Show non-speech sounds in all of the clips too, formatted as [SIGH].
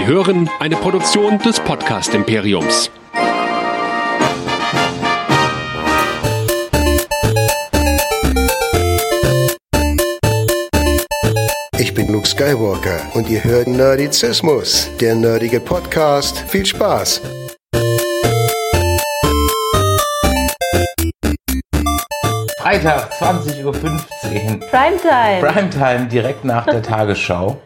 Sie hören eine Produktion des Podcast Imperiums. Ich bin Luke Skywalker und ihr hört Nerdizismus, der nerdige Podcast. Viel Spaß! Freitag, 20.15 Uhr. Primetime. Primetime, direkt nach der Tagesschau.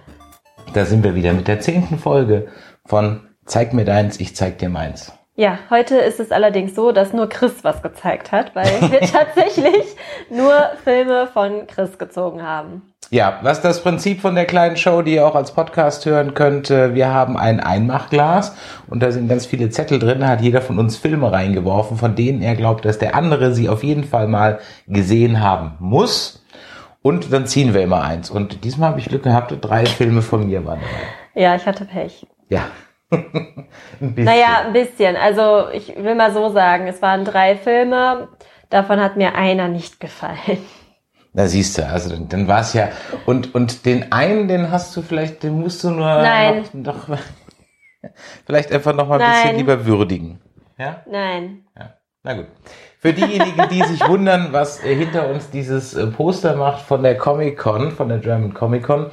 Da sind wir wieder mit der zehnten Folge von Zeig mir deins, ich zeig dir meins. Ja, heute ist es allerdings so, dass nur Chris was gezeigt hat, weil [LAUGHS] wir tatsächlich nur Filme von Chris gezogen haben. Ja, was das Prinzip von der kleinen Show, die ihr auch als Podcast hören könnt, äh, wir haben ein Einmachglas und da sind ganz viele Zettel drin, da hat jeder von uns Filme reingeworfen, von denen er glaubt, dass der andere sie auf jeden Fall mal gesehen haben muss. Und dann ziehen wir immer eins. Und diesmal habe ich Glück gehabt, drei Filme von mir waren dabei. Ja, ich hatte Pech. Ja. [LAUGHS] ein bisschen. Naja, ein bisschen. Also ich will mal so sagen, es waren drei Filme, davon hat mir einer nicht gefallen. Da siehst du, also dann, dann war es ja. Und, und den einen, den hast du vielleicht, den musst du nur Nein. noch, noch [LAUGHS] vielleicht einfach noch mal ein Nein. bisschen lieber würdigen. Ja? Nein. Ja. Na gut. Für diejenigen, die sich wundern, was äh, hinter uns dieses äh, Poster macht von der Comic Con, von der German Comic Con,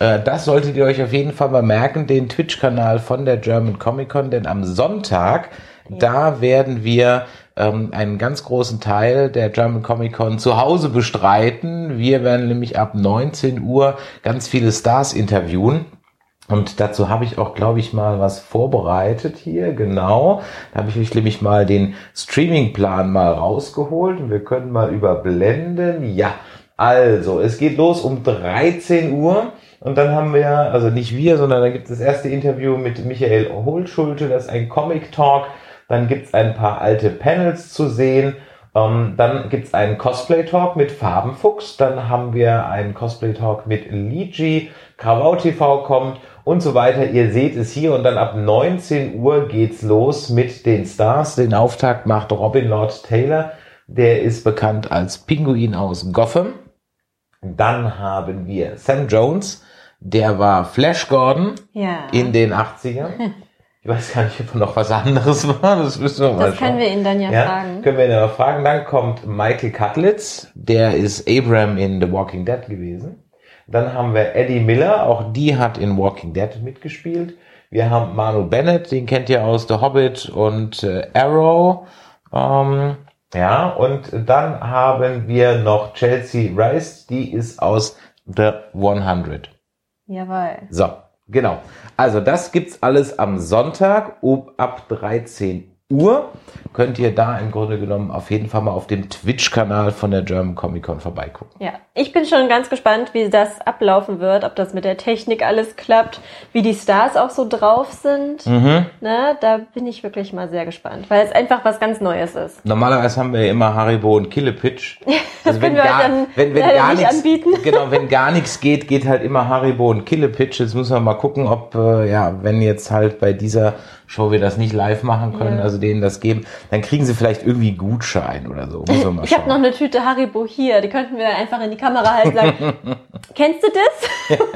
äh, das solltet ihr euch auf jeden Fall mal merken, den Twitch-Kanal von der German Comic Con, denn am Sonntag, da werden wir ähm, einen ganz großen Teil der German Comic Con zu Hause bestreiten. Wir werden nämlich ab 19 Uhr ganz viele Stars interviewen. Und dazu habe ich auch, glaube ich, mal was vorbereitet hier, genau. Da habe ich nämlich mal den Streamingplan mal rausgeholt. Und wir können mal überblenden. Ja, also, es geht los um 13 Uhr. Und dann haben wir, also nicht wir, sondern da gibt es das erste Interview mit Michael Hohlschulte. Das ist ein Comic Talk. Dann gibt es ein paar alte Panels zu sehen. Ähm, dann gibt's einen Cosplay-Talk mit Farbenfuchs. Dann haben wir einen Cosplay-Talk mit Ligi. Krawau TV kommt und so weiter. Ihr seht es hier und dann ab 19 Uhr geht's los mit den Stars. Den Auftakt macht Robin Lord Taylor. Der ist bekannt als Pinguin aus Gotham. Dann haben wir Sam Jones. Der war Flash Gordon Ja. in den 80ern. [LAUGHS] Ich weiß gar nicht, ob noch was anderes war. Das müssen wir mal Das können wir ihn dann ja, Ja, fragen. können wir ihn aber fragen. Dann kommt Michael Cutlitz, der ist Abram in The Walking Dead gewesen. Dann haben wir Eddie Miller, auch die hat in Walking Dead mitgespielt. Wir haben Manu Bennett, den kennt ihr aus The Hobbit und äh, Arrow. Ähm, ja, und dann haben wir noch Chelsea Rice, die ist aus The 100. Jawohl. So, genau. Also das gibt's alles am Sonntag um ab 13 Uhr. Könnt ihr da im Grunde genommen auf jeden Fall mal auf dem Twitch-Kanal von der German Comic Con vorbeigucken. Ja, ich bin schon ganz gespannt, wie das ablaufen wird, ob das mit der Technik alles klappt, wie die Stars auch so drauf sind. Mhm. Ne, da bin ich wirklich mal sehr gespannt, weil es einfach was ganz Neues ist. Normalerweise haben wir ja immer Haribo und Killepitch. [LAUGHS] Also wir euch dann wenn, wenn gar nicht nichts, anbieten. [LAUGHS] Genau, wenn gar nichts geht, geht halt immer Haribo und Killepitch. Jetzt müssen wir mal gucken, ob, äh, ja, wenn jetzt halt bei dieser Show wir das nicht live machen können, Ja. also denen das geben, dann kriegen sie vielleicht irgendwie Gutschein oder so. Ich habe noch eine Tüte Haribo hier, die könnten wir dann einfach in die Kamera halten und sagen, [LAUGHS] kennst du das? [LAUGHS]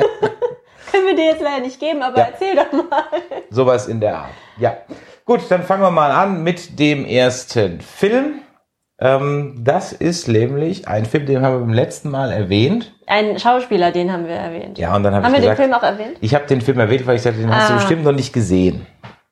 Können wir dir jetzt leider nicht geben, aber Ja. erzähl doch mal. Sowas in der Art. Ja. Gut, dann fangen wir mal an mit dem ersten Film. Ähm, das ist nämlich ein Film, den haben wir beim letzten Mal erwähnt. Ein Schauspieler, den haben wir erwähnt. Ja, und dann habe haben ich wir gesagt, den Film auch erwähnt? ich habe den Film erwähnt, weil ich sagte, den hast du Ah. bestimmt noch nicht gesehen.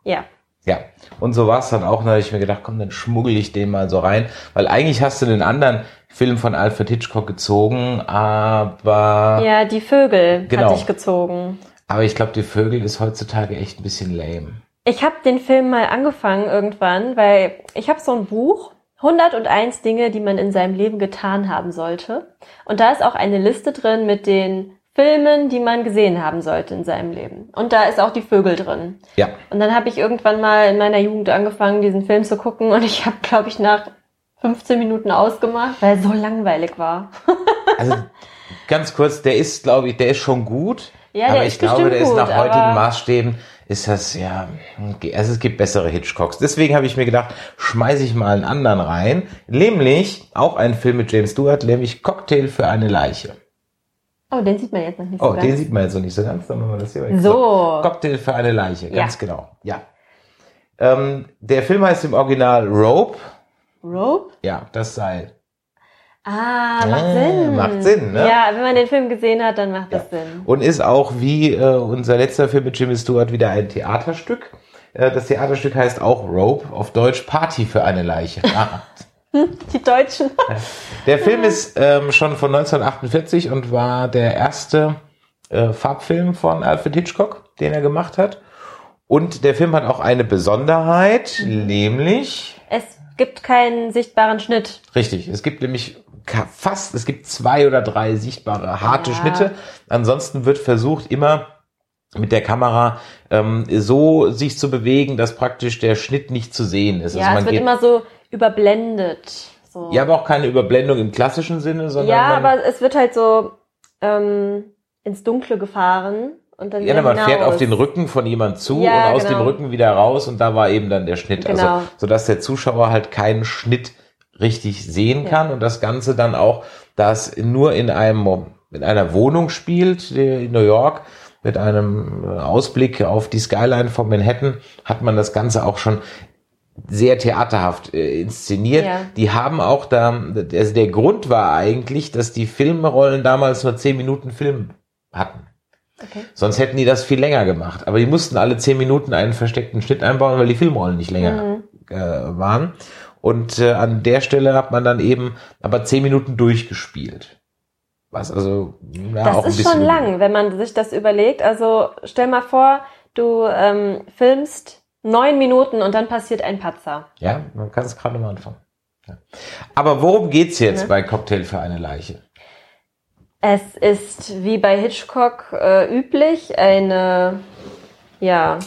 Ja. Ja. Und so war es dann auch, da habe ich mir gedacht, komm, dann schmuggel ich den mal so rein. Weil eigentlich hast du den anderen Film von Alfred Hitchcock gezogen, aber, Ja, die Vögel Genau. hatte ich gezogen. aber ich glaube, die Vögel ist heutzutage echt ein bisschen lame. Ich habe den Film mal angefangen irgendwann, weil ich habe so ein Buch, 101 Dinge, die man in seinem Leben getan haben sollte. Und da ist auch eine Liste drin mit den Filmen, die man gesehen haben sollte in seinem Leben. Und da ist auch die Vögel drin. Ja. Und dann habe ich irgendwann mal in meiner Jugend angefangen, diesen Film zu gucken und ich habe, glaube ich, nach 15 Minuten ausgemacht, weil er so langweilig war. [LAUGHS] Also ganz kurz, der ist, glaube ich, der ist schon gut. Ja, der aber ich glaube, der ist gut, nach heutigen aber- Maßstäben ist das ja, also es gibt bessere Hitchcocks. Deswegen habe ich mir gedacht, schmeiße ich mal einen anderen rein, nämlich auch ein Film mit James Stewart, nämlich Cocktail für eine Leiche. Oh, den sieht man jetzt noch nicht Oh, so den ganz. sieht man jetzt noch nicht so ganz, dann machen wir das hier weg. So. Cocktail für eine Leiche, ganz Ja. genau. Ja. Ähm, der Film heißt im Original Rope. Rope? Ja, das Seil. Ah, macht Ah, Sinn. macht Sinn, ne? Ja, wenn man den Film gesehen hat, dann macht das Sinn. Und ist auch wie äh, unser letzter Film mit Jimmy Stewart wieder ein Theaterstück. Äh, das Theaterstück heißt auch Rope, auf Deutsch Party für eine Leiche. [LAUGHS] [LAUGHS] Die Deutschen. Der Film ist ähm, schon von 1948 und war der erste äh, Farbfilm von Alfred Hitchcock, den er gemacht hat. Und der Film hat auch eine Besonderheit, nämlich, Es gibt keinen sichtbaren Schnitt. richtig, es gibt nämlich fast, es gibt zwei oder drei sichtbare harte Ja. Schnitte. Ansonsten wird versucht, immer mit der Kamera ähm, so sich zu bewegen, dass praktisch der Schnitt nicht zu sehen ist. Ja, es wird immer so überblendet. So. ja, aber auch keine Überblendung im klassischen Sinne, sondern ja aber es wird halt so ähm, ins Dunkle gefahren und dann Ja, wieder man fährt hinaus. auf den Rücken von jemand zu Ja, und aus genau. dem Rücken wieder raus und da war eben dann der Schnitt. Genau. Also, sodass der Zuschauer halt keinen Schnitt richtig sehen Ja. kann und das Ganze dann auch, das nur in einem, in einer Wohnung spielt, in New York, mit einem äh, Ausblick auf die Skyline von Manhattan, hat man das Ganze auch schon sehr theaterhaft äh, inszeniert. Ja. Die haben auch da, also der Grund war eigentlich, dass die Filmrollen damals nur 10 Minuten Film hatten. Okay. Sonst hätten die das viel länger gemacht. Aber die mussten alle zehn Minuten einen versteckten Schnitt einbauen, weil die Filmrollen nicht länger Mhm. äh, waren. Und äh, an der Stelle hat man dann eben aber zehn Minuten durchgespielt. Was also ja, Das auch ein ist bisschen schon lang, wenn man sich das überlegt. Also stell mal vor, du ähm, filmst neun Minuten und dann passiert ein Patzer. Ja, man kann es gerade mal anfangen. Ja. Aber worum geht's jetzt Ne? bei Cocktail für eine Leiche? Es ist wie bei Hitchcock äh, üblich eine ja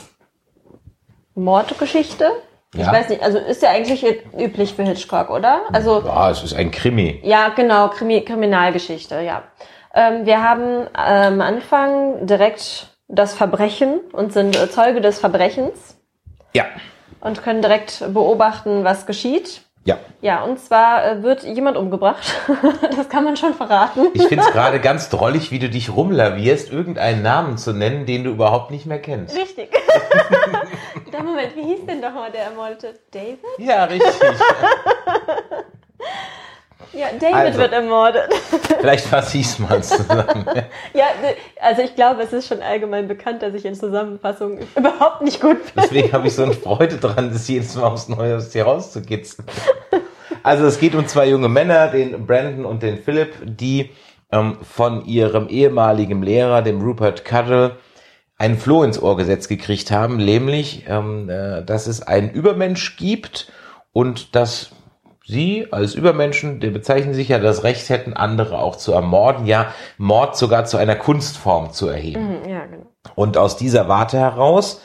Mordgeschichte. Ich Ja. weiß nicht, also ist ja eigentlich üblich für Hitchcock, oder? Also Ja, es ist ein Krimi. Ja, genau, Krimi Kriminalgeschichte, ja. Ähm, wir haben am Anfang direkt das Verbrechen und sind äh, Zeuge des Verbrechens Ja, und können direkt beobachten, was geschieht. ja. Ja, und zwar äh, wird jemand umgebracht. [LAUGHS] das kann man schon verraten. Ich finde es gerade ganz drollig, wie du dich rumlavierst, irgendeinen Namen zu nennen, den du überhaupt nicht mehr kennst. Richtig. [LAUGHS] Der Moment, wie hieß denn doch mal der Ermordete? David? Ja, richtig. [LAUGHS] Ja, David Also. wird ermordet. [LAUGHS] Vielleicht es mal zusammen. [LAUGHS] Ja, also ich glaube, es ist schon allgemein bekannt, dass ich in Zusammenfassungen überhaupt nicht gut bin. Deswegen habe ich so eine Freude dran, das jedes Mal aufs Neue aus dir rauszukitzeln. Also es geht um zwei junge Männer, den Brandon und den Philip, die ähm, von ihrem ehemaligen Lehrer, dem Rupert Cuddle, einen Floh ins Ohr gesetzt gekriegt haben, nämlich, ähm, äh, dass es einen Übermensch gibt und dass sie als Übermenschen, die bezeichnen sich ja das Recht hätten, andere auch zu ermorden, ja, Mord sogar zu einer Kunstform zu erheben. Mhm, Ja, genau. Und aus dieser Warte heraus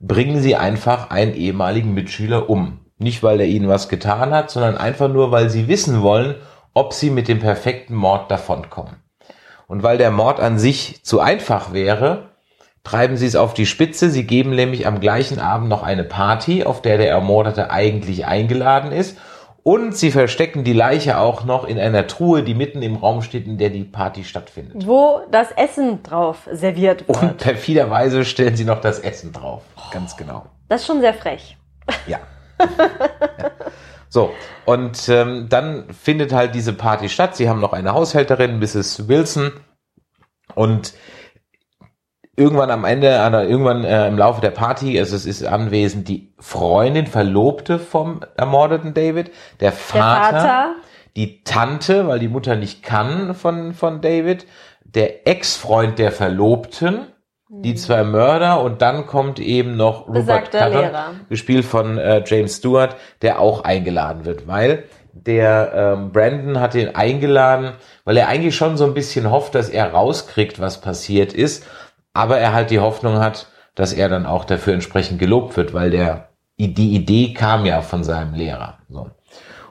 bringen sie einfach einen ehemaligen Mitschüler um. Nicht, weil er ihnen was getan hat, sondern einfach nur, weil sie wissen wollen, ob sie mit dem perfekten Mord davonkommen. Und weil der Mord an sich zu einfach wäre, treiben sie es auf die Spitze. Sie geben nämlich am gleichen Abend noch eine Party, auf der der Ermordete eigentlich eingeladen ist. Und sie verstecken die Leiche auch noch in einer Truhe, die mitten im Raum steht, in der die Party stattfindet. Wo das Essen drauf serviert wird. Und perfiderweise stellen sie noch das Essen drauf. Ganz genau. Das ist schon sehr frech. Ja. ja. So, und ähm, dann findet halt diese Party statt. Sie haben noch eine Haushälterin, Mrs. Wilson. Und irgendwann am Ende, irgendwann äh, im Laufe der Party, also es ist anwesend die Freundin, Verlobte vom ermordeten David, der Der Vater, Vater, die Tante, weil die Mutter nicht kann von, von David, der Ex-Freund der Verlobten, die zwei Mörder und dann kommt eben noch Rupert Cutter, gespielt von äh, James Stewart, der auch eingeladen wird, weil der ähm, Brandon hat ihn eingeladen, weil er eigentlich schon so ein bisschen hofft, dass er rauskriegt, was passiert ist, aber er halt die Hoffnung hat, dass er dann auch dafür entsprechend gelobt wird, weil der die Idee kam ja von seinem Lehrer. So.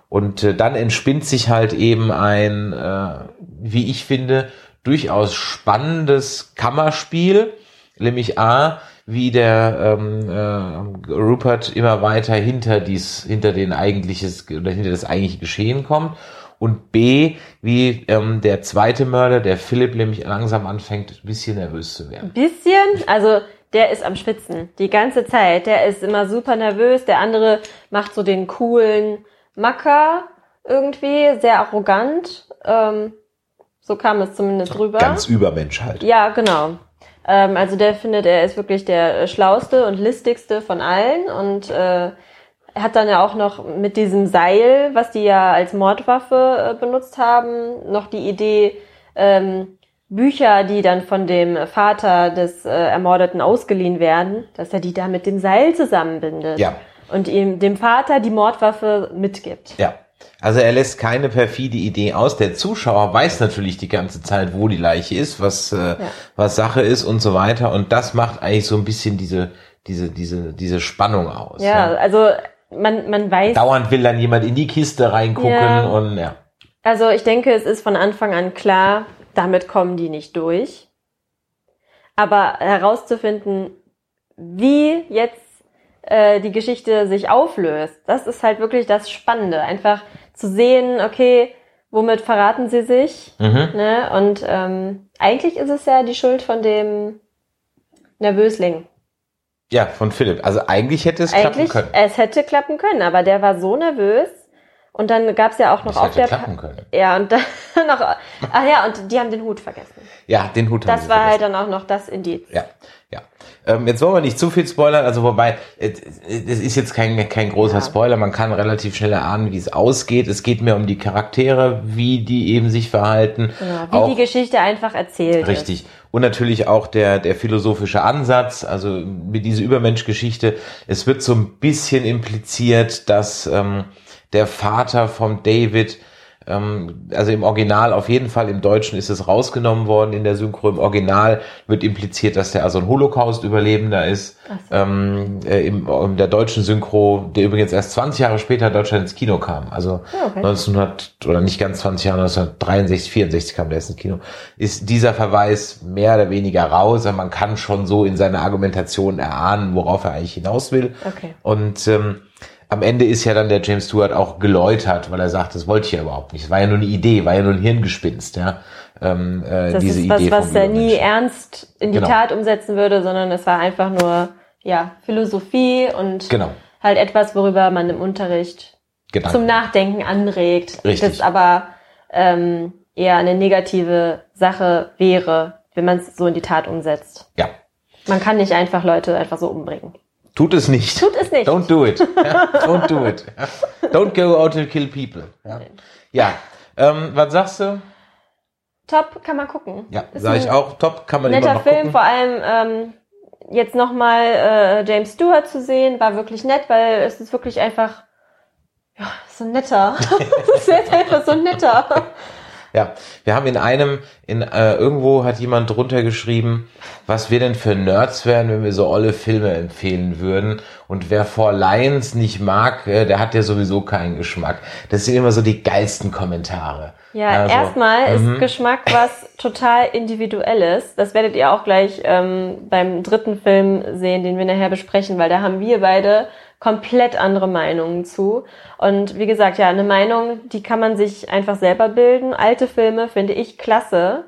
Und äh, dann entspinnt sich halt eben ein, äh, wie ich finde, durchaus spannendes Kammerspiel, nämlich A, wie der ähm, äh, Rupert immer weiter hinter dies, hinter den eigentliches oder hinter das eigentliche Geschehen kommt und B, wie ähm, der zweite Mörder, der Philipp, nämlich langsam anfängt, ein bisschen nervös zu werden. Ein bisschen, also der ist am Schwitzen die ganze Zeit. Der ist immer super nervös. Der andere macht so den coolen Macker irgendwie, sehr arrogant. Ähm, so kam es zumindest rüber. Ganz Übermensch halt. Ja, genau. Ähm, also der findet, er ist wirklich der schlauste und listigste von allen und äh, er hat dann ja auch noch mit diesem Seil, was die ja als Mordwaffe äh, benutzt haben, noch die Idee, ähm, Bücher, die dann von dem Vater des äh, Ermordeten ausgeliehen werden, dass er die da mit dem Seil zusammenbindet. Ja. Und ihm dem Vater die Mordwaffe mitgibt. Ja. Also er lässt keine perfide Idee aus. Der Zuschauer weiß natürlich die ganze Zeit, wo die Leiche ist, was, äh, was Sache ist und so weiter. Und das macht eigentlich so ein bisschen diese, diese, diese, diese Spannung aus. Ja, also man, man weiß. Dauernd will dann jemand in die Kiste reingucken Ja. und ja. Also ich denke, es ist von Anfang an klar, damit kommen die nicht durch. Aber herauszufinden, wie jetzt äh, die Geschichte sich auflöst, das ist halt wirklich das Spannende. Einfach zu sehen, okay, womit verraten sie sich? Mhm. Ne? Und ähm, eigentlich ist es ja die Schuld von dem Nervösling. Ja, von Philipp. Also eigentlich hätte es klappen Eigentlich, können. es hätte klappen können, aber der war so nervös. Und dann gab's ja auch noch Es auf der klappen können. ja, und dann [LAUGHS] noch, ach ja, und die haben den Hut vergessen. Ja, den Hut haben Das war halt vergessen. dann auch noch das Indiz. Ja, ja. Ähm, jetzt wollen wir nicht zu viel spoilern, also wobei, äh, es ist jetzt kein, kein großer Ja. Spoiler, man kann relativ schnell erahnen, wie es ausgeht. Es geht mehr um die Charaktere, wie die eben sich verhalten. Genau, wie Auch- die Geschichte einfach erzählt Richtig. Und natürlich auch der, der philosophische Ansatz, also mit dieser Übermenschgeschichte. Es wird so ein bisschen impliziert, dass ähm, der Vater vom David, ähm, also im Original auf jeden Fall, im Deutschen ist es rausgenommen worden in der Synchro. Im Original wird impliziert, dass der also ein Holocaust-Überlebender ist. Ähm, äh, im, in der deutschen Synchro, der übrigens erst 20 Jahre später in Deutschland ins Kino kam. Also Ah, okay. 1900 oder nicht ganz 20 Jahre, 1963, 64 kam der erst ins Kino. Ist dieser Verweis mehr oder weniger raus, aber man kann schon so in seiner Argumentation erahnen, worauf er eigentlich hinaus will. Okay. Und ähm, am Ende ist ja dann der James Stewart auch geläutert, weil er sagt, das wollte ich ja überhaupt nicht. Es war ja nur eine Idee, war ja nur ein Hirngespinst, ja. Ähm, äh, Das diese ist was, Idee was er nie ernst in die Genau. Tat umsetzen würde, sondern es war einfach nur, ja, Philosophie und Genau. halt etwas, worüber man im Unterricht Gedanken. zum Nachdenken anregt. Richtig. Das aber ähm, eher eine negative Sache wäre, wenn man es so in die Tat umsetzt. Ja. Man kann nicht einfach Leute einfach so umbringen. Tut es nicht. Tut es nicht. Don't do it. [LAUGHS] Don't do it. Don't go out and kill people. Ja. ja. Ähm, was sagst du? Top, kann man gucken. Ja, Ist sag ein ich auch. Top, kann man immer Netter noch Film, gucken. vor allem ähm, jetzt nochmal äh, James Stewart zu sehen, war wirklich nett, weil es ist wirklich einfach, ja, so netter. [LAUGHS] es ist jetzt einfach so netter. Ja, wir haben in einem, in äh, irgendwo hat jemand drunter geschrieben, was wir denn für Nerds wären, wenn wir so olle Filme empfehlen würden. Und wer For Lions nicht mag, äh, der hat ja sowieso keinen Geschmack. Das sind immer so die geilsten Kommentare. Ja, Also, erstmal mhm. ist Geschmack was total individuelles. Das werdet ihr auch gleich ähm, beim dritten Film sehen, den wir nachher besprechen, weil da haben wir beide komplett andere Meinungen zu. Und wie gesagt, ja, eine Meinung, die kann man sich einfach selber bilden. Alte Filme finde ich klasse.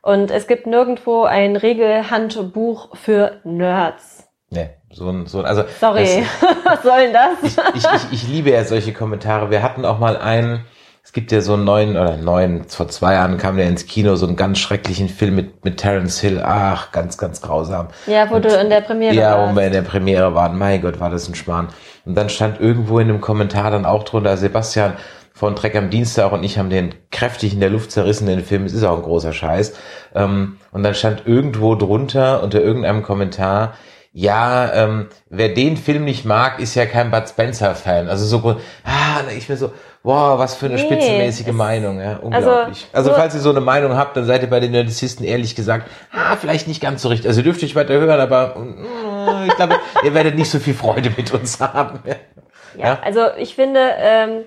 Und es gibt nirgendwo ein Regelhandbuch für Nerds. Nee, so ein, so ein, also Sorry, das- [LAUGHS] was soll denn das? ich, ich, ich, ich liebe ja solche Kommentare. Wir hatten auch mal einen, es gibt ja so einen neuen, oder neuen, vor zwei Jahren kam der ins Kino, so einen ganz schrecklichen Film mit, mit Terence Hill. Ach, ganz, ganz grausam. ja, wo du in der Premiere Ja, warst. wo wir in der Premiere waren. Mein Gott, war das ein Schmarrn. Und dann stand irgendwo in einem Kommentar dann auch drunter, Sebastian von Trek am Dienstag und ich haben den kräftig in der Luft zerrissen, den Film. Es ist auch ein großer Scheiß. Ähm, und dann stand irgendwo drunter, unter irgendeinem Kommentar, ja, ähm, wer den Film nicht mag, ist ja kein Bud Spencer-Fan. Also so, ah, ich mir so, wow, was für eine Nee, spitzenmäßige Meinung, ja, unglaublich. Also, so- falls ihr so eine Meinung habt, dann seid ihr bei den Nerdicisten ehrlich gesagt, ah, vielleicht nicht ganz so richtig. Also ihr dürft nicht weiter hören, aber mm, ich glaube, [LAUGHS] ihr werdet nicht so viel Freude mit uns haben. Ja. Ja, also ich finde, ähm,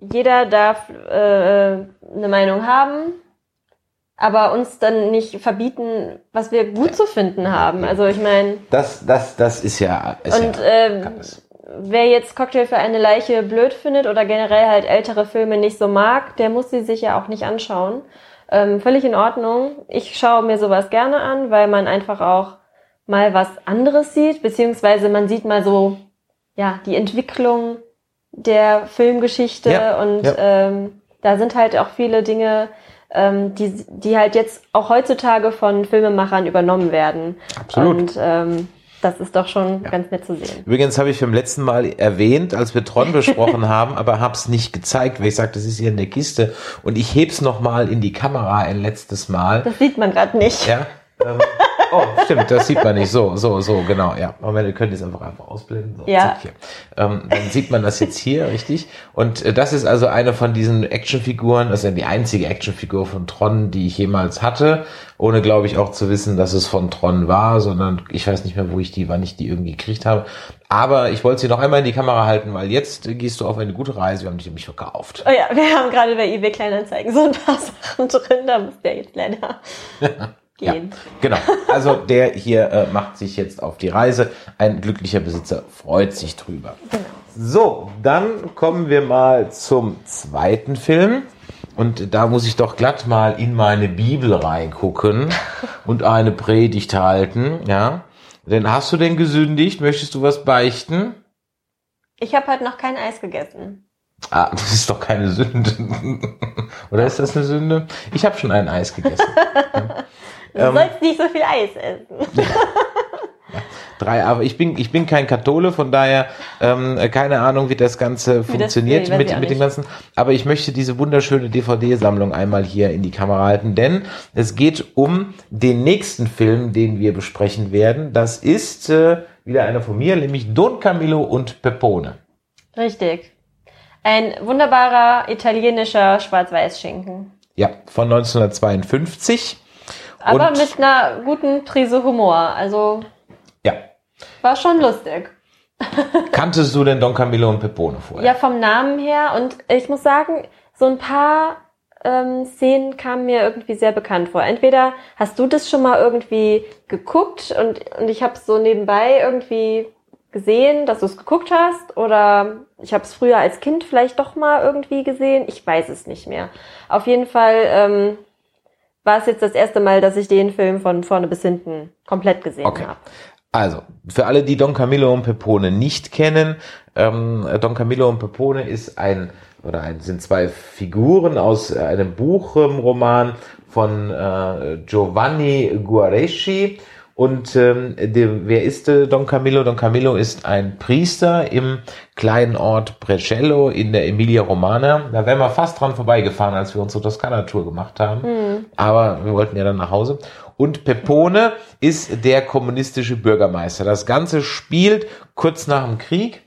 jeder darf äh, eine Meinung haben, aber uns dann nicht verbieten, was wir gut zu finden haben. Also ich meine, Das, das, das ist ja. Ist und ja ähm, es. Wer jetzt Cocktail für eine Leiche blöd findet oder generell halt ältere Filme nicht so mag, der muss sie sich ja auch nicht anschauen. Ähm, völlig in Ordnung. Ich schaue mir sowas gerne an, weil man einfach auch mal was anderes sieht, beziehungsweise man sieht mal so, ja, die Entwicklung der Filmgeschichte Ja, und ja. Ähm, da sind halt auch viele Dinge, ähm, die, die halt jetzt auch heutzutage von Filmemachern übernommen werden. Absolut. Und ähm, das ist doch schon ganz nett zu sehen. Übrigens habe ich beim letzten Mal erwähnt, als wir Tron [LAUGHS] besprochen haben, aber habe es nicht gezeigt, weil ich sagte, das ist hier in der Kiste und ich heb's noch mal in die Kamera ein letztes Mal. Das sieht man gerade nicht. Ja. Ähm, oh, stimmt, das sieht man nicht. So, so, so, genau. Ja, Moment, wir können das einfach einfach ausblenden. So, Ja. zack, hier. Ähm, dann sieht man das jetzt hier, richtig. Und äh, das ist also eine von diesen Actionfiguren, das ist ja die einzige Actionfigur von Tron, die ich jemals hatte, ohne, glaube ich, auch zu wissen, dass es von Tron war, sondern ich weiß nicht mehr, wo ich die, wann ich die irgendwie gekriegt habe. Aber ich wollte sie noch einmal in die Kamera halten, weil jetzt gehst du auf eine gute Reise. Wir haben dich nämlich verkauft. Oh ja, wir haben gerade bei eBay Kleinanzeigen so ein paar Sachen drin, da muss der jetzt leider [LAUGHS] Ja, gehen. genau. Also der hier äh, macht sich jetzt auf die Reise. Ein glücklicher Besitzer freut sich drüber. So, dann kommen wir mal zum zweiten Film. Und da muss ich doch glatt mal in meine Bibel reingucken [LAUGHS] und eine Predigt halten, ja. Denn hast du denn gesündigt? Möchtest du was beichten? Ich habe halt noch kein Eis gegessen. Ah, [LAUGHS] das ist doch keine Sünde. [LAUGHS] Oder ist das eine Sünde? Ich habe schon ein Eis gegessen. Du Ähm. sollst nicht so viel Eis essen. [LAUGHS] Drei, aber ich bin, ich bin kein Kathole, von daher ähm, keine Ahnung, wie das Ganze funktioniert nee, weiß mit, mit dem. Ganzen. Aber ich möchte diese wunderschöne DVD-Sammlung einmal hier in die Kamera halten, denn es geht um den nächsten Film, den wir besprechen werden. Das ist äh, wieder einer von mir, nämlich Don Camillo und Pepone. Richtig. Ein wunderbarer italienischer Schwarz-Weiß-Schinken. Ja, von 1952. Aber Und- mit einer guten Prise Humor. Also Ja. war schon lustig. [LAUGHS] Kanntest du denn Don Camillo und Pepone vorher? Ja, vom Namen her. Und ich muss sagen, so ein paar ähm, Szenen kamen mir irgendwie sehr bekannt vor. Entweder hast du das schon mal irgendwie geguckt und, und ich habe es so nebenbei irgendwie gesehen, dass du es geguckt hast, oder ich habe es früher als Kind vielleicht doch mal irgendwie gesehen. Ich weiß es nicht mehr. Auf jeden Fall ähm, war es jetzt das erste Mal, dass ich den Film von vorne bis hinten komplett gesehen Okay. habe. Also, für alle, die Don Camillo und Pepone nicht kennen, ähm, Don Camillo und Pepone ist ein, oder ein, sind zwei Figuren aus äh, einem Buchroman von äh, Giovanni Guareschi. Und ähm, der, wer ist äh, Don Camillo? Don Camillo ist ein Priester im kleinen Ort Brescello in der Emilia Romana. Da wären wir fast dran vorbeigefahren, als wir unsere Toskana-Tour gemacht haben. Aber wir wollten ja dann nach Hause. Und Pepone ist der kommunistische Bürgermeister. Das Ganze spielt kurz nach dem Krieg.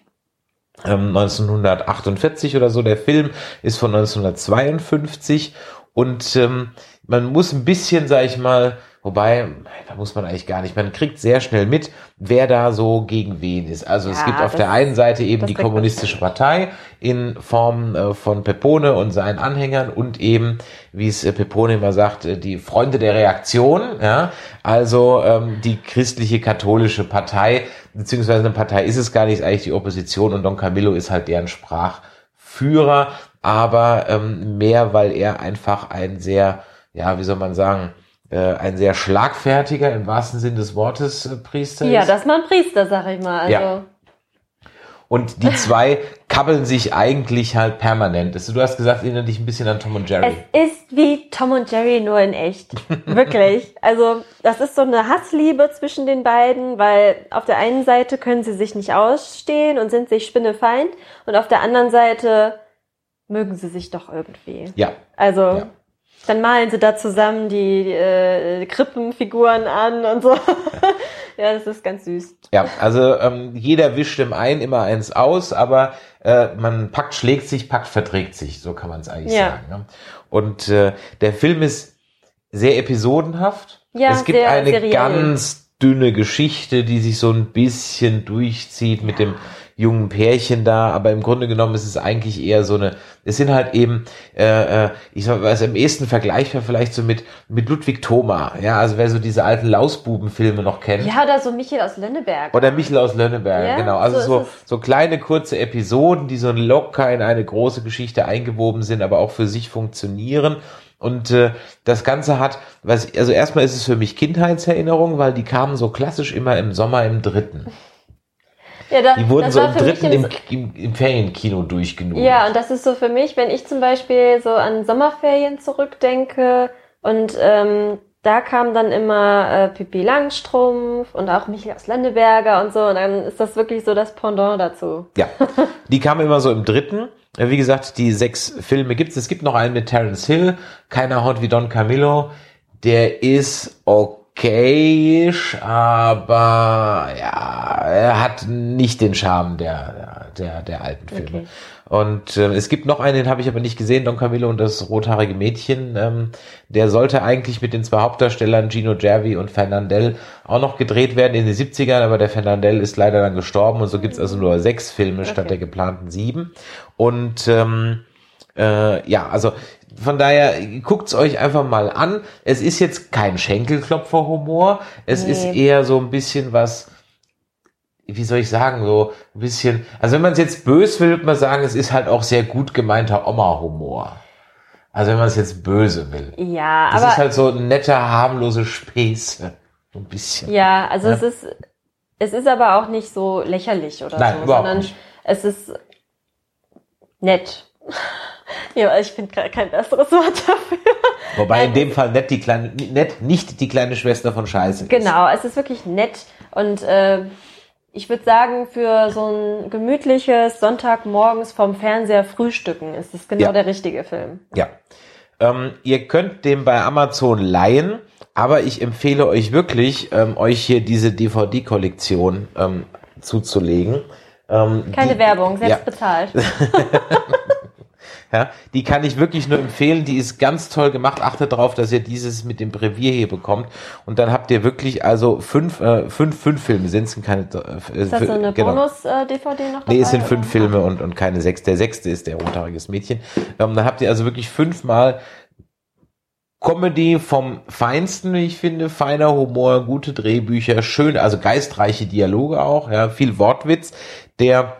ähm, 1948 oder so. Der Film ist von 1952 und ähm, man muss ein bisschen, sag ich mal, wobei, da muss man eigentlich gar nicht, man kriegt sehr schnell mit, wer da so gegen wen ist. Also es Ja, gibt auf der einen Seite eben die kommunistische. Partei in Form äh, von Pepone und seinen Anhängern und eben, wie es äh, Pepone immer sagt, äh, die Freunde der Reaktion, ja, also ähm, die christliche katholische Partei, beziehungsweise eine Partei ist es gar nicht, ist eigentlich die Opposition und Don Camillo ist halt deren Sprachführer, aber ähm, mehr, weil er einfach ein sehr, ja, wie soll man sagen, äh, ein sehr schlagfertiger, im wahrsten Sinn des Wortes, äh, Priester Ja, ist. das ist mal ein Priester, sag ich mal. Also, Ja. Und die zwei [LAUGHS] kabbeln sich eigentlich halt permanent. Also Du hast gesagt, erinnert dich ein bisschen an Tom und Jerry. Es ist wie Tom und Jerry nur in echt. [LAUGHS] Wirklich. Also, das ist so eine Hassliebe zwischen den beiden, weil auf der einen Seite können sie sich nicht ausstehen und sind sich spinnefeind und auf der anderen Seite mögen sie sich doch irgendwie. ja, Also, Ja. dann malen sie da zusammen die äh, Krippenfiguren an und so. [LAUGHS] ja, das ist ganz süß. ja. Also ähm, jeder wischt dem einen immer eins aus, aber äh, man packt, schlägt sich, packt, verträgt sich. So kann man es eigentlich Ja. sagen. Ne? Und äh, der Film ist sehr episodenhaft. Ja, es gibt eine seriell. ganz dünne Geschichte, die sich so ein bisschen durchzieht mit dem jungen Pärchen da, aber im Grunde genommen ist es eigentlich eher so eine, es sind halt eben, äh, äh, ich sag, was im ehesten vergleichbar vielleicht so mit, mit Ludwig Thoma, ja, also wer so diese alten Lausbubenfilme noch kennt. Ja, oder so Michael aus Lönneberg. Oder Michel aus Lönneberg, Ja, genau. Also so so, so, kleine, kurze Episoden, die so locker in eine große Geschichte eingewoben sind, aber auch für sich funktionieren. Und äh, das Ganze hat, was, also erstmal ist es für mich Kindheitserinnerung, weil die kamen so klassisch immer im Sommer im dritten. Ja, da, Die wurden so im dritten im- im, im, Ferienkino durchgenudelt. Ja, und das ist so für mich, wenn ich zum Beispiel so an Sommerferien zurückdenke und ähm, da kam dann immer äh, Pippi Langstrumpf und auch Michael aus Lendeberger und so und dann ist das wirklich so das Pendant dazu. Ja, die kamen immer so im dritten. Wie gesagt, die sechs Filme gibt's. Es gibt noch einen mit Terence Hill, keiner haut wie Don Camillo. Der ist okayisch, aber ja, er hat nicht den Charme der, der, der alten Filme. Okay. Und äh, es gibt noch einen, den habe ich aber nicht gesehen, Don Camillo und das rothaarige Mädchen. Ähm, der sollte eigentlich mit den zwei Hauptdarstellern Gino Gervi und Fernandel auch noch gedreht werden in den 70ern, aber der Fernandel ist leider dann gestorben und so gibt's also nur sechs Filme statt Okay. der geplanten sieben. Und ähm, äh, ja, also von daher guckt's euch einfach mal an. Es ist jetzt kein Schenkelklopfer-Humor. Es Nee. ist eher so ein bisschen was, wie soll ich sagen, so ein bisschen, also wenn man es jetzt bös will, würde man sagen, es ist halt auch sehr gut gemeinter Oma-Humor. Also wenn man es jetzt böse will. Ja, Das aber ist halt so ein netter, harmlose Späße. So ein bisschen. ja, also Ja. es ist es ist aber auch nicht so lächerlich oder Nein, so, überhaupt sondern nicht. es ist nett. Ja, ich finde kein besseres Wort dafür. Wobei in dem Fall nett die kleine, nett, nicht die kleine Schwester von Scheiße ist. Genau, es ist wirklich nett und äh, ich würde sagen, für so ein gemütliches Sonntagmorgens vom Fernseher frühstücken ist es genau Ja. der richtige Film. Ja. Ähm, ihr könnt den bei Amazon leihen, aber ich empfehle euch wirklich, ähm, euch hier diese DVD-Kollektion ähm, zuzulegen. Ähm, Keine die, Werbung, selbst ja, bezahlt. [LAUGHS] [LAUGHS] ja, die kann ich wirklich nur empfehlen. Die ist ganz toll gemacht. Achtet darauf, dass ihr dieses mit dem Brevier hier bekommt. Und dann habt ihr wirklich also fünf, äh, fünf, fünf Filme sind es keine. Äh, Ist das so eine genau. Bonus-DVD noch dabei? Nee, es sind fünf oder? Filme und, und keine sechs. Der sechste ist der rothaariges Mädchen. Ähm, dann habt ihr also wirklich fünfmal Comedy vom Feinsten, wie ich finde. Feiner Humor, gute Drehbücher, schön, also geistreiche Dialoge auch, ja, viel Wortwitz, der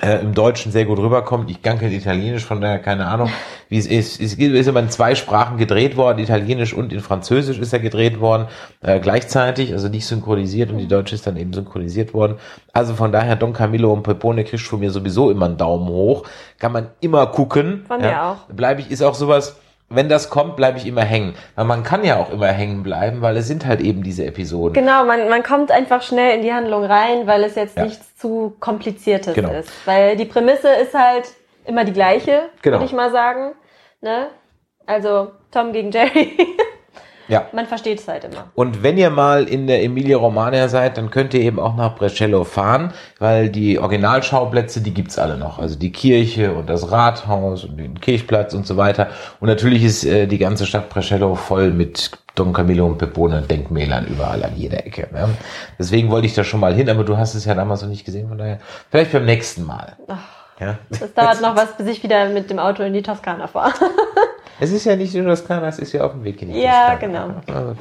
äh, im Deutschen sehr gut rüberkommt. Ich kann kein Italienisch, von daher keine Ahnung, wie es ist. Es ist immer in zwei Sprachen gedreht worden, Italienisch und in Französisch ist er gedreht worden, äh, gleichzeitig, also nicht synchronisiert und die Deutsche ist dann eben synchronisiert worden. Also von daher, Don Camillo und Pepone kriegst von mir sowieso immer einen Daumen hoch. Kann man immer gucken. Von mir auch. Bleibe ich, ist auch sowas, wenn das kommt, bleibe ich immer hängen. Weil man kann ja auch immer hängen bleiben, weil es sind halt eben diese Episoden. Genau, man, man kommt einfach schnell in die Handlung rein, weil es jetzt Ja. nichts zu kompliziertes Genau. ist. Weil die Prämisse ist halt immer die gleiche, Genau. würde ich mal sagen. Ne? Also Tom gegen Jerry. [LAUGHS] Ja. man versteht es halt immer. Und wenn ihr mal in der Emilia Romagna seid, dann könnt ihr eben auch nach Brescello fahren, weil die Originalschauplätze, die gibt's alle noch. Also die Kirche und das Rathaus und den Kirchplatz und so weiter. Und natürlich ist äh, die ganze Stadt Brescello voll mit Don Camillo und Pepone Denkmälern überall an jeder Ecke. Ne? Deswegen wollte ich da schon mal hin, aber du hast es ja damals noch nicht gesehen, von daher vielleicht beim nächsten Mal. Ja. Das dauert [LAUGHS] noch was, bis ich wieder mit dem Auto in die Toskana fahre. [LAUGHS] Es ist ja nicht nur das Toskana, es ist ja auf dem Weg in die Ja, genau. Also.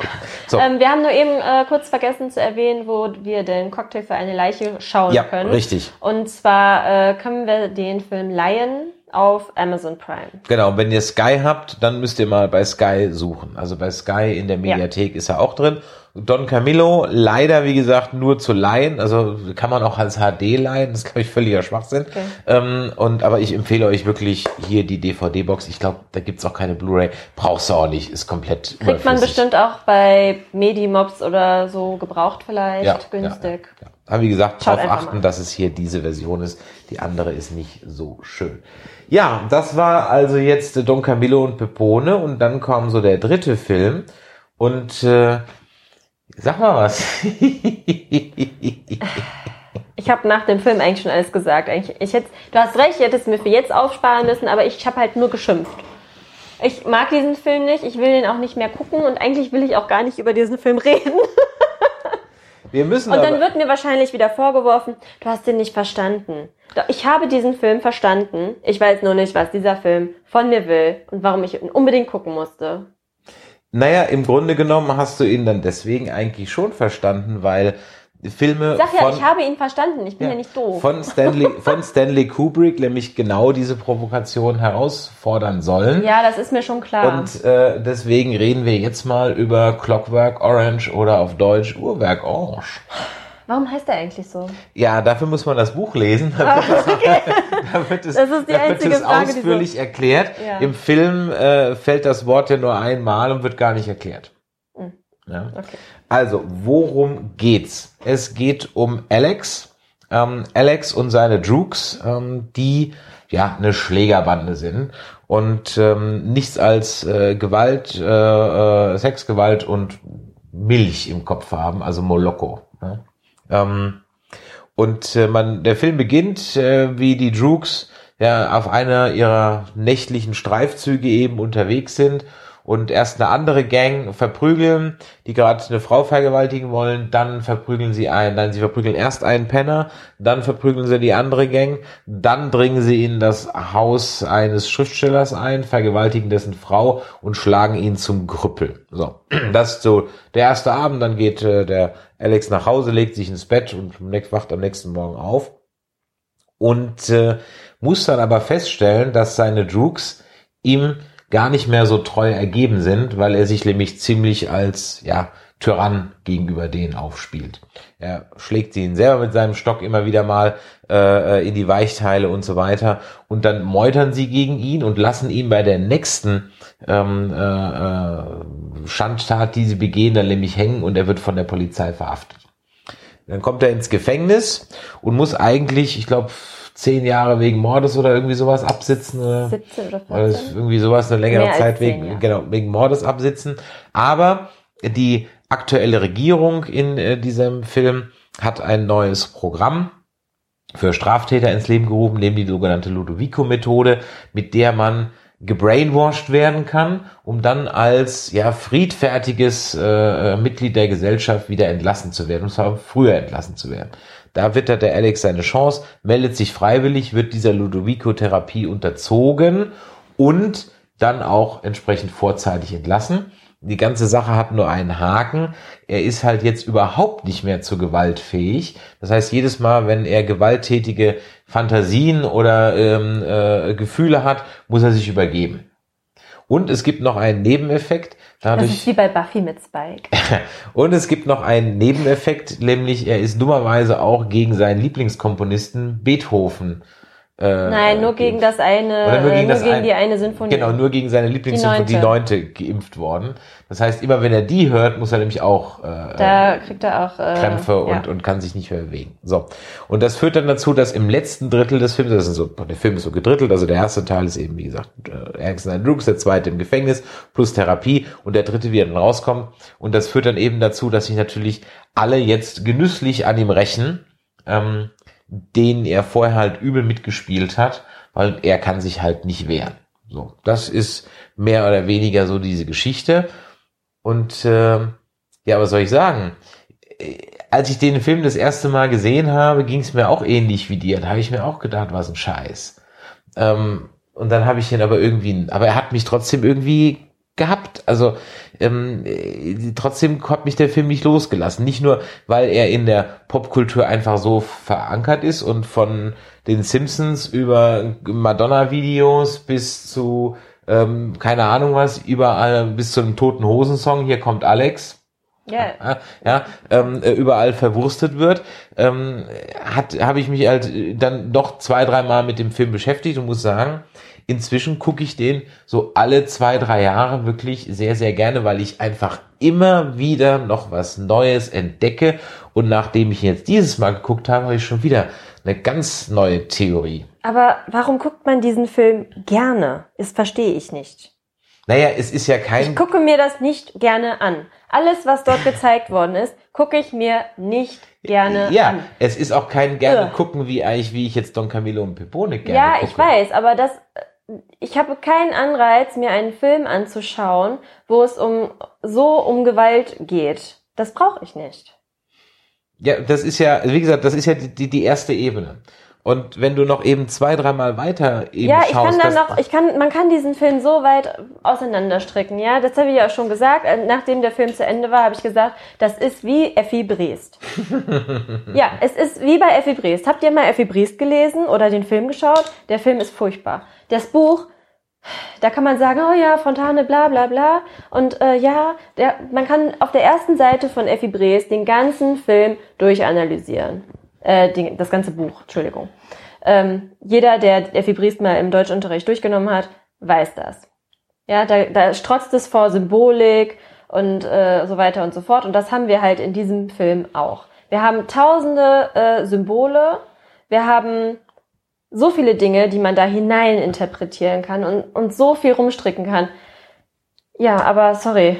So. Ähm, wir haben nur eben äh, kurz vergessen zu erwähnen, wo wir den Cocktail für eine Leiche schauen Ja, können. richtig. Und zwar äh, können wir den Film Lion auf Amazon Prime. Genau, wenn ihr Sky habt, dann müsst ihr mal bei Sky suchen. Also bei Sky in der Mediathek ist er auch drin. Don Camillo, leider, wie gesagt, nur zu leihen. Also kann man auch als HD leihen. Das ist, glaube ich, völliger Schwachsinn. Okay. Ähm, und, aber ich empfehle euch wirklich hier die DVD-Box. Ich glaube, da gibt's auch keine Blu-ray. Brauchst du auch nicht. Ist komplett Kriegt man bestimmt auch bei Medimobs oder so gebraucht vielleicht, Ja, günstig. Ja, ja. Aber wie gesagt, Schaut darauf achten, mal. dass es hier diese Version ist. Die andere ist nicht so schön. Ja, das war also jetzt Don Camillo und Pepone und dann kam so der dritte Film und äh, sag mal was. [LAUGHS] Ich habe nach dem Film eigentlich schon alles gesagt. Eigentlich, ich hätte, du hast recht, ich hätte es mir für jetzt aufsparen müssen, aber ich habe halt nur geschimpft. Ich mag diesen Film nicht, ich will den auch nicht mehr gucken und eigentlich will ich auch gar nicht über diesen Film reden. [LAUGHS] Wir müssen Und dann wird mir wahrscheinlich wieder vorgeworfen, du hast den nicht verstanden. Doch ich habe diesen Film verstanden. Ich weiß nur nicht, was dieser Film von mir will und warum ich ihn unbedingt gucken musste. naja, im Grunde genommen hast du ihn dann deswegen eigentlich schon verstanden, weil Filme Ich sag ja, von, ich habe ihn verstanden. Ich bin ja, Ja, nicht doof. Von Stanley, von Stanley Kubrick nämlich genau diese Provokation herausfordern sollen. ja, das ist mir schon klar. Und äh, deswegen reden wir jetzt mal über Clockwork Orange oder auf Deutsch Uhrwerk Orange. Warum heißt er eigentlich so? Ja, dafür muss man das Buch lesen. [LAUGHS] Da wird es, [LAUGHS] da wird es, Das ist die einzige es Frage, die so- ausführlich erklärt. Ja. Im Film äh, fällt das Wort ja nur einmal und wird gar nicht erklärt. Mhm. Ja. Okay. Also, worum geht's? Es geht um Alex. Ähm, Alex und seine Droogs, ähm, die ja eine Schlägerbande sind und ähm, nichts als äh, Gewalt, äh, äh, Sexgewalt und Milch im Kopf haben, also Moloko. Ne? Ähm, und äh, man, der Film beginnt, äh, wie die Droogs ja auf einer ihrer nächtlichen Streifzüge eben unterwegs sind und erst eine andere Gang verprügeln, die gerade eine Frau vergewaltigen wollen, dann verprügeln sie einen, dann sie verprügeln erst einen Penner, dann verprügeln sie die andere Gang, dann dringen sie in das Haus eines Schriftstellers ein, vergewaltigen dessen Frau und schlagen ihn zum Krüppel. So, [CLEARS THROAT] das ist so der erste Abend, dann geht äh, der Alex nach Hause, legt sich ins Bett und wacht am nächsten Morgen auf und äh, muss dann aber feststellen, dass seine Droogs ihm gar nicht mehr so treu ergeben sind, weil er sich nämlich ziemlich als ja Tyrann gegenüber denen aufspielt. Er schlägt sie ihn selber mit seinem Stock immer wieder mal äh, in die Weichteile und so weiter und dann meutern sie gegen ihn und lassen ihn bei der nächsten ähm, äh, äh, Schandtat, die sie begehen, dann nämlich hängen und er wird von der Polizei verhaftet. Dann kommt er ins Gefängnis und muss eigentlich, ich glaube, zehn Jahre wegen Mordes oder irgendwie sowas absitzen. Oder? 17 oder Oder 14? irgendwie sowas, eine längere Mehr Zeit wegen, genau, wegen Mordes absitzen. Aber die aktuelle Regierung in äh, diesem Film hat ein neues Programm für Straftäter ins Leben gerufen, nämlich die sogenannte Ludovico-Methode, mit der man gebrainwashed werden kann, um dann als ja friedfertiges äh, Mitglied der Gesellschaft wieder entlassen zu werden, und zwar früher entlassen zu werden. Da wittert der Alex seine Chance, meldet sich freiwillig, wird dieser Ludovico-Therapie unterzogen und dann auch entsprechend vorzeitig entlassen. Die ganze Sache hat nur einen Haken. Er ist halt jetzt überhaupt nicht mehr zu Gewalt fähig. Das heißt, jedes Mal, wenn er gewalttätige Fantasien oder ähm, äh, Gefühle hat, muss er sich übergeben. Und es gibt noch einen Nebeneffekt. Das Dadurch, ist wie bei Buffy mit Spike. [LAUGHS] und es gibt noch einen Nebeneffekt, nämlich er ist dummerweise auch gegen seinen Lieblingskomponisten Beethoven. Äh, Nein, nur gegen das eine, Oder nur äh, gegen nur gegen ein- die eine Sinfonie. Genau, nur gegen seine Lieblingssymphonie, die neunte. geimpft worden. Das heißt, immer wenn er die hört, muss er nämlich auch äh, Da kriegt er auch äh, Krämpfe ja. und, und kann sich nicht mehr bewegen. So. Und das führt dann dazu, dass im letzten Drittel des Films, das ist so, der Film ist so gedrittelt, also der erste Teil ist eben, wie gesagt, äh, Alexander Brooks, der zweite im Gefängnis, plus Therapie und der dritte, wie er dann rauskommt. Und das führt dann eben dazu, dass sich natürlich alle jetzt genüsslich an ihm rächen, ähm, denen er vorher halt übel mitgespielt hat, weil er kann sich halt nicht wehren. So, das ist mehr oder weniger so diese Geschichte. Und äh, ja, was soll ich sagen? Äh, Als ich den Film das erste Mal gesehen habe, ging es mir auch ähnlich wie dir. Da habe ich mir auch gedacht, was ein Scheiß. Ähm, und dann habe ich ihn aber irgendwie, aber er hat mich trotzdem irgendwie gehabt. Also ähm, äh, trotzdem hat mich der Film nicht losgelassen. Nicht nur, weil er in der Popkultur einfach so verankert ist und von den Simpsons über Madonna-Videos bis zu ähm, keine Ahnung was, überall bis zu einem toten Hosensong, hier kommt Alex, Ja, ja, ja ähm, äh, überall verwurstet wird, ähm, hat habe ich mich halt äh, dann doch zwei, dreimal mit dem Film beschäftigt und muss sagen, inzwischen gucke ich den so alle zwei, drei Jahre wirklich sehr, sehr gerne, weil ich einfach immer wieder noch was Neues entdecke und nachdem ich jetzt dieses Mal geguckt habe, habe ich schon wieder eine ganz neue Theorie. aber warum guckt man diesen Film gerne? Das verstehe ich nicht. Naja, es ist ja kein Ich gucke mir das nicht gerne an. Alles, was dort gezeigt worden ist, gucke ich mir nicht gerne ja, an. es ist auch kein gerne Ugh. gucken, wie eigentlich, wie ich jetzt Don Camillo und Pepone gerne Ja, gucke. ich weiß, aber das, ich habe keinen Anreiz, mir einen Film anzuschauen, wo es um so um Gewalt geht. Das brauche ich nicht. Ja, das ist ja, wie gesagt, das ist ja die, die, erste Ebene. Und wenn du noch eben zwei, dreimal weiter eben Ja, ich schaust, kann dann noch, ich kann, man kann diesen Film so weit auseinanderstricken, ja. Das habe ich ja auch schon gesagt. Äh, Nachdem der Film zu Ende war, habe ich gesagt, das ist wie Effi Briest. [LAUGHS] ja, es ist wie bei Effi Briest. Habt ihr mal Effi Briest gelesen oder den Film geschaut? Der Film ist furchtbar. Das Buch, da kann man sagen, oh ja, Fontane, bla bla bla. Und äh, ja, der, man kann auf der ersten Seite von Effi Briest den ganzen Film durchanalysieren. Äh, den, das ganze Buch, Entschuldigung. Ähm, jeder, der Effi Briest mal im Deutschunterricht durchgenommen hat, weiß das. Ja, da, da strotzt es vor Symbolik und äh, so weiter und so fort. Und das haben wir halt in diesem Film auch. Wir haben tausende äh, Symbole, wir haben so viele Dinge, die man da hinein interpretieren kann und, und so viel rumstricken kann. Ja, aber sorry,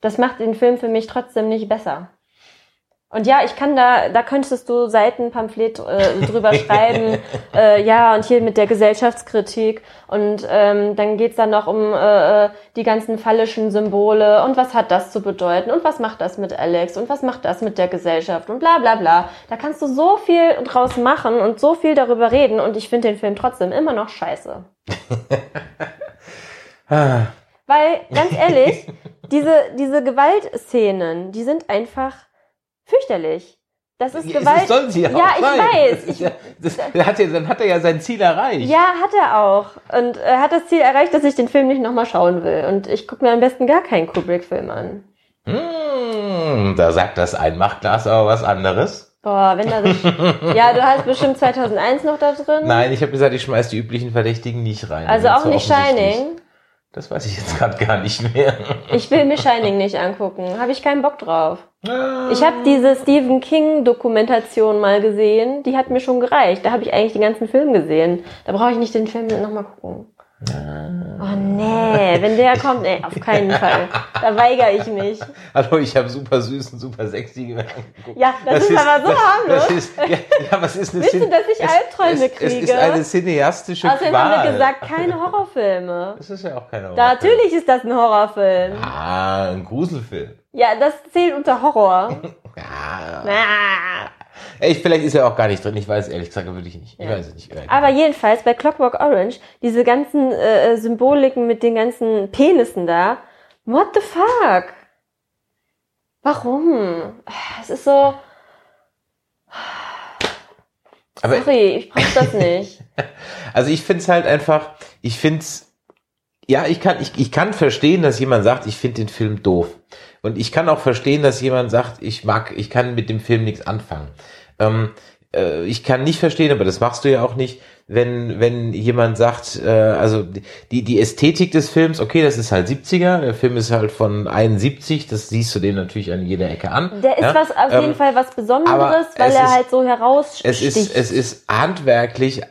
das macht den Film für mich trotzdem nicht besser. Und ja, ich kann da, da könntest du Seitenpamphlet äh, drüber [LAUGHS] schreiben, äh, ja, und hier mit der Gesellschaftskritik. Und ähm, dann geht's dann noch um äh, die ganzen phallischen Symbole und was hat das zu bedeuten und was macht das mit Alex und was macht das mit der Gesellschaft und bla bla bla. Da kannst du so viel draus machen und so viel darüber reden und ich finde den Film trotzdem immer noch scheiße. [LAUGHS] Weil, ganz ehrlich, diese, diese Gewaltszenen, die sind einfach fürchterlich. Das ist Ja, Gewalt. Es soll sie ja, ja, auch ich sein. weiß. Das Ich, ja, das, [LAUGHS] dann, hat er, dann hat er ja sein Ziel erreicht. ja, hat er auch. Und er hat das Ziel erreicht, dass ich den Film nicht nochmal schauen will. Und ich gucke mir am besten gar keinen Kubrick-Film an. Hm, da sagt das Einmachglas aber was anderes. Boah, wenn da sich, [LAUGHS] Ja, du hast bestimmt 2001 noch da drin. Nein, ich habe gesagt, ich schmeiß die üblichen Verdächtigen nicht rein. Also Das auch nicht. Shining. Das weiß ich jetzt [LAUGHS] gerade gar nicht mehr. Ich will mir Shining nicht angucken. Habe ich keinen Bock drauf. Ich habe diese Stephen King Dokumentation mal gesehen. Die hat mir schon gereicht. Da habe ich eigentlich den ganzen Film gesehen. Da brauche ich nicht den Film nochmal gucken. Oh nee, wenn der kommt, nee, auf keinen [LAUGHS] Fall. Da weigere ich mich. Hallo, ich habe super süßen, super sexy angeguckt. Ja, das ist aber so das, harmlos. Das ist, ja, ja, was ist eine Willst du, dass ich es- Albträume es, Es ist kriege? eine cineastische Außerdem Qual. haben wir gesagt, keine Horrorfilme. [LAUGHS] Das ist ja auch keine Da, natürlich ist das ein Horrorfilm. Ah, ein Gruselfilm. Ja, das zählt unter Horror. [LAUGHS] Ja. Ah. Ey, vielleicht ist er auch gar nicht drin. Ich weiß ehrlich gesagt wirklich nicht. Ich Ja. weiß es nicht. Aber jedenfalls bei Clockwork Orange, diese ganzen äh, Symboliken mit den ganzen Penissen da, what the fuck? Warum? Es ist so, Aber sorry, ich brauch das nicht. [LAUGHS] Also ich find's halt einfach, ich find's, ja, ich kann, ich, ich kann verstehen, dass jemand sagt, ich finde den Film doof. Und ich kann auch verstehen, dass jemand sagt, ich mag, ich kann mit dem Film nichts anfangen. Ähm, äh, ich kann nicht verstehen, aber das machst du ja auch nicht, wenn, wenn jemand sagt, äh, also die, die Ästhetik des Films, okay, das ist halt 70er, der Film ist halt von 71, das siehst du dem natürlich an jeder Ecke an. Der ist ja? was auf Ähm, jeden Fall was Besonderes, weil er ist- halt so heraussticht. es ist, es ist handwerklich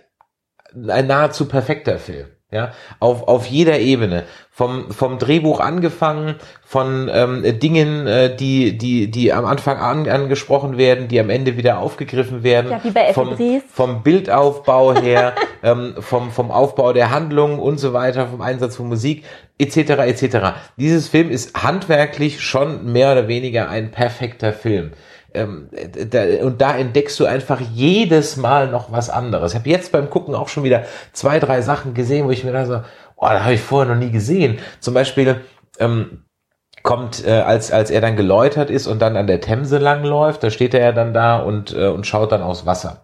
ein nahezu perfekter Film. Ja, auf, auf jeder Ebene. Vom, vom Drehbuch angefangen, von ähm, Dingen, äh, die, die, die am Anfang an, angesprochen werden, die am Ende wieder aufgegriffen werden. Ja, wie bei vom, Briest. vom Bildaufbau her, [LAUGHS] ähm, vom, vom Aufbau der Handlung und so weiter, vom Einsatz von Musik, etc. etc. Dieses Film ist handwerklich schon mehr oder weniger ein perfekter Film ähm, da, und da entdeckst du einfach jedes Mal noch was anderes. Ich habe jetzt beim Gucken auch schon wieder zwei, drei Sachen gesehen, wo ich mir da so, oh, da habe ich vorher noch nie gesehen. Zum Beispiel ähm, kommt, äh, als, als er dann geläutert ist und dann an der Themse langläuft, da steht er ja dann da und, äh, und schaut dann aufs Wasser.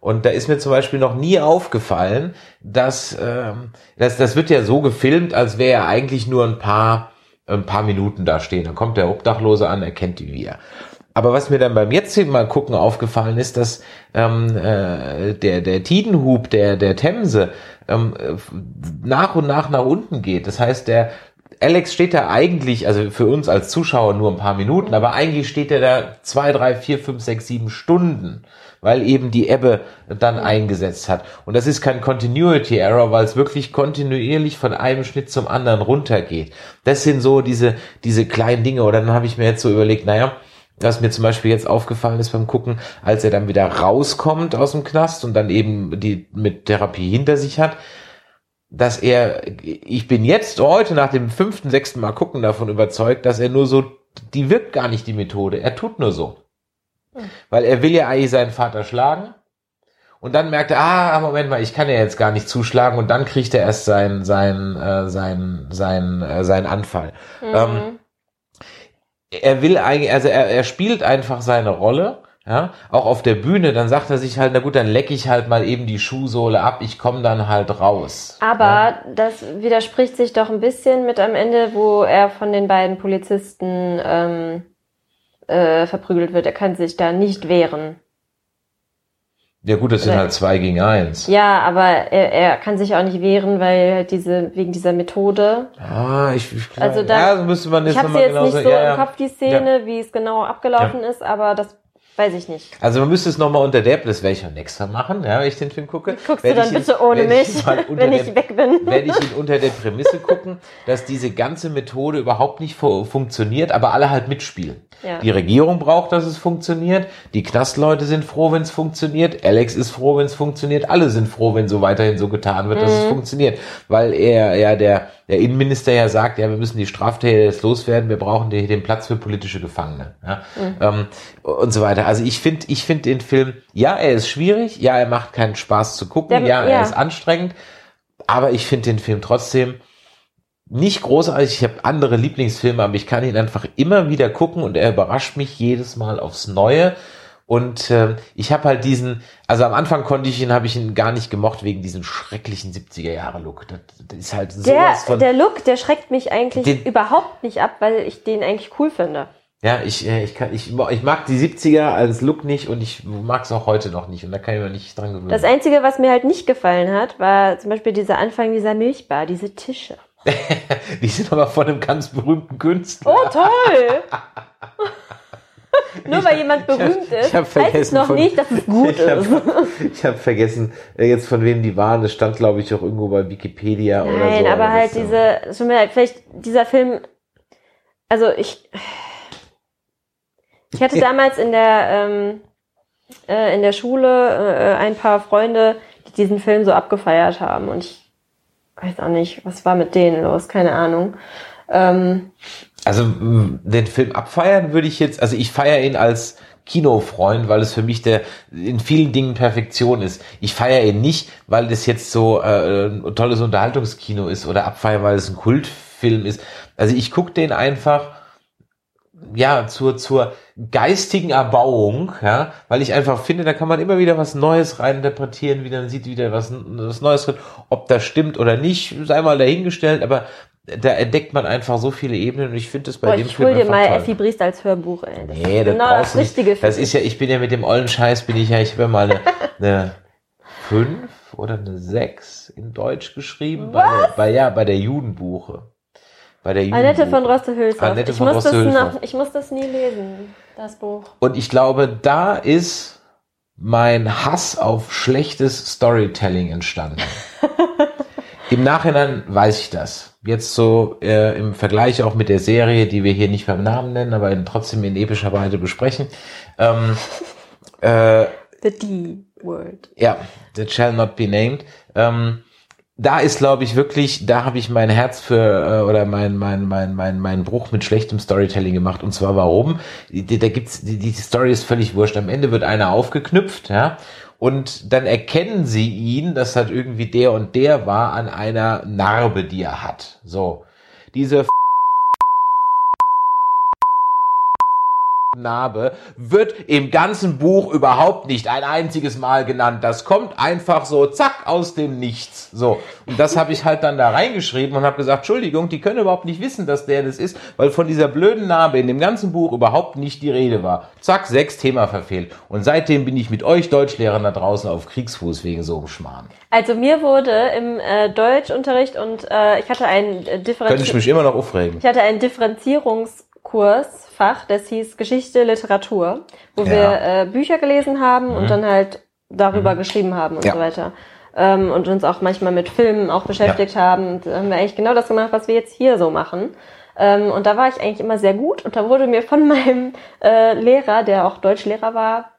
Und da ist mir zum Beispiel noch nie aufgefallen, dass, ähm, dass das wird ja so gefilmt, als wäre er eigentlich nur ein paar, ein paar Minuten da stehen. Dann kommt der Obdachlose an, er kennt ihn wieder. Aber was mir dann beim jetzigen Mal gucken aufgefallen ist, dass ähm, äh, der der Tidenhub der der Themse ähm, äh, nach und nach nach unten geht. Das heißt, der Alex steht da eigentlich, also für uns als Zuschauer nur ein paar Minuten, aber eigentlich steht er da zwei, drei, vier, fünf, sechs, sieben Stunden, weil eben die Ebbe dann eingesetzt hat. Und das ist kein Continuity Error, weil es wirklich kontinuierlich von einem Schnitt zum anderen runtergeht. Das sind so diese diese kleinen Dinge. Oder dann habe ich mir jetzt so überlegt, naja, was mir zum Beispiel jetzt aufgefallen ist beim Gucken, als er dann wieder rauskommt aus dem Knast und dann eben die mit Therapie hinter sich hat, dass er, ich bin jetzt heute nach dem fünften, sechsten Mal gucken davon überzeugt, dass er nur so, die wirkt gar nicht die Methode, er tut nur so. Weil er will ja eigentlich seinen Vater schlagen. Und dann merkt er, ah, Moment mal, ich kann ja jetzt gar nicht zuschlagen. Und dann kriegt er erst seinen sein, äh, sein, sein, äh, seinen Anfall. Ähm, er will eigentlich, also er, er spielt einfach seine Rolle. Ja, auch auf der Bühne, dann sagt er sich halt, na gut, dann lecke ich halt mal eben die Schuhsohle ab, ich komme dann halt raus. Aber ja. das widerspricht sich doch ein bisschen mit am Ende, wo er von den beiden Polizisten ähm, äh, verprügelt wird. Er kann sich da nicht wehren. Ja gut, das sind halt zwei gegen eins. Ja, aber er, er kann sich auch nicht wehren, weil halt diese wegen dieser Methode. Ah, ich, ich Also da- ja, so müsste man jetzt Ich habe sie nochmal jetzt genau nicht so ja, ja. im Kopf die Szene, wie es genau abgelaufen ist, aber das weiß ich nicht. Also man müsste es nochmal unter der, das werde ich nächstes Mal machen, ja, wenn ich den Film gucke. Guckst Werd du dann ich ihn- bitte ohne ich mich, [LAUGHS] wenn der- ich weg bin? werde ich ihn unter der Prämisse gucken, dass diese ganze Methode überhaupt nicht fu funktioniert, aber alle halt mitspielen. Ja. Die Regierung braucht, dass es funktioniert. Die Knastleute sind froh, wenn es funktioniert. Alex ist froh, wenn es funktioniert. Alle sind froh, wenn so weiterhin so getan wird, dass Mhm. es funktioniert. Weil er, ja, der, der Innenminister ja sagt, ja, wir müssen die Straftäter jetzt loswerden. Wir brauchen den, den Platz für politische Gefangene. Ja? Mhm. Ähm, und so weiter. Also ich finde, ich finde den Film, ja, er ist schwierig. Ja, er macht keinen Spaß zu gucken. Der- ja, er ja. ist anstrengend. Aber ich finde den Film trotzdem nicht großartig. Ich habe andere Lieblingsfilme, aber ich kann ihn einfach immer wieder gucken und er überrascht mich jedes Mal aufs Neue. Und ähm, ich habe halt diesen, also am Anfang konnte ich ihn, habe ich ihn gar nicht gemocht wegen diesem schrecklichen 70er Jahre Look. Das, das ist halt Der, sowas von. der Look, der schreckt mich eigentlich Den- überhaupt nicht ab, weil ich den eigentlich cool finde. ja, ich, äh, ich, kann, ich, ich mag die 70er als Look nicht und ich mag es auch heute noch nicht und da kann ich mir nicht dran gewöhnen. Das Einzige, was mir halt nicht gefallen hat, war zum Beispiel dieser Anfang dieser Milchbar, diese Tische. [LAUGHS] die sind aber von einem ganz berühmten Künstler. Oh, toll! [LAUGHS] Nur weil jemand Ich hab- berühmt ich ist, hab heißt es noch von- nicht, dass es gut ich hab, ist. [LAUGHS] Ich habe vergessen, äh, jetzt von wem die waren. Das stand, glaube ich, auch irgendwo bei Wikipedia oder so. Nein, aber halt äh, diese, mir leid, vielleicht dieser Film, also ich, ich hatte damals in der, ähm, äh, in der Schule äh, ein paar Freunde, die diesen Film so abgefeiert haben und ich weiß auch nicht, was war mit denen los, keine Ahnung. Ähm, Also den Film abfeiern würde ich jetzt, also ich feiere ihn als Kinofreund, weil es für mich der in vielen Dingen Perfektion ist. Ich feiere ihn nicht, weil das jetzt so äh, ein tolles Unterhaltungskino ist oder abfeiern, weil es ein Kultfilm ist. Also ich gucke den einfach ja, zur, zur geistigen Erbauung, ja, weil ich einfach finde, da kann man immer wieder was Neues reininterpretieren, wieder man sieht wieder was, was Neues drin. Ob das stimmt oder nicht, sei mal dahingestellt, aber da entdeckt man einfach so viele Ebenen und ich finde es bei boah, dem ich Film hol dir mal toll. Effi Briest als Hörbuch, ey. Das Nee, ist das genau das nicht. Richtige für Das ist ja, ich bin ja mit dem ollen Scheiß, bin ich ja, ich habe ja mal eine, [LAUGHS] eine 5 oder eine 6 in Deutsch geschrieben. Bei, bei, ja, bei der Judenbuche. Bei der Annette von Judenbuche. Droste-Hülshoff. Annette Ich von muss, noch, ich muss das nie lesen, das Buch. Und ich glaube, da ist mein Hass auf schlechtes Storytelling entstanden. [LAUGHS] Im Nachhinein weiß ich das. Jetzt so äh, im Vergleich auch mit der Serie, die wir hier nicht beim Namen nennen, aber in, trotzdem in epischer Weise besprechen. Ähm, äh, The D-Word. ja, that shall not be named. Ähm, da ist, glaube ich, wirklich, da habe ich mein Herz für äh, oder mein mein mein mein mein Bruch mit schlechtem Storytelling gemacht. Und zwar warum? Da gibt's die, die Story ist völlig wurscht. Am Ende wird einer aufgeknüpft, ja, und dann erkennen sie ihn, dass halt irgendwie der und der war an einer Narbe, die er hat. So, diese Narbe wird im ganzen Buch überhaupt nicht ein einziges Mal genannt. Das kommt einfach so zack aus dem Nichts. So und das habe ich halt dann da reingeschrieben und habe gesagt, Entschuldigung, die können überhaupt nicht wissen, dass der das ist, weil von dieser blöden Narbe in dem ganzen Buch überhaupt nicht die Rede war. Zack, sechs Thema verfehlt. Und seitdem bin ich mit euch Deutschlehrern da draußen auf Kriegsfuß wegen so einem Schmarrn. Also mir wurde im äh, Deutschunterricht und äh, ich hatte einen äh, Könnte ich mich immer noch aufregen. ich hatte einen Differenzierungskursfach, das hieß Geschichte Literatur, wo Ja. wir äh, Bücher gelesen haben und dann halt darüber geschrieben haben und Ja. so weiter. Ähm, und uns auch manchmal mit Filmen auch beschäftigt haben. Und da haben wir eigentlich genau das gemacht, was wir jetzt hier so machen. Ähm, und da war ich eigentlich immer sehr gut und da wurde mir von [LAUGHS] meinem äh, Lehrer, der auch Deutschlehrer war,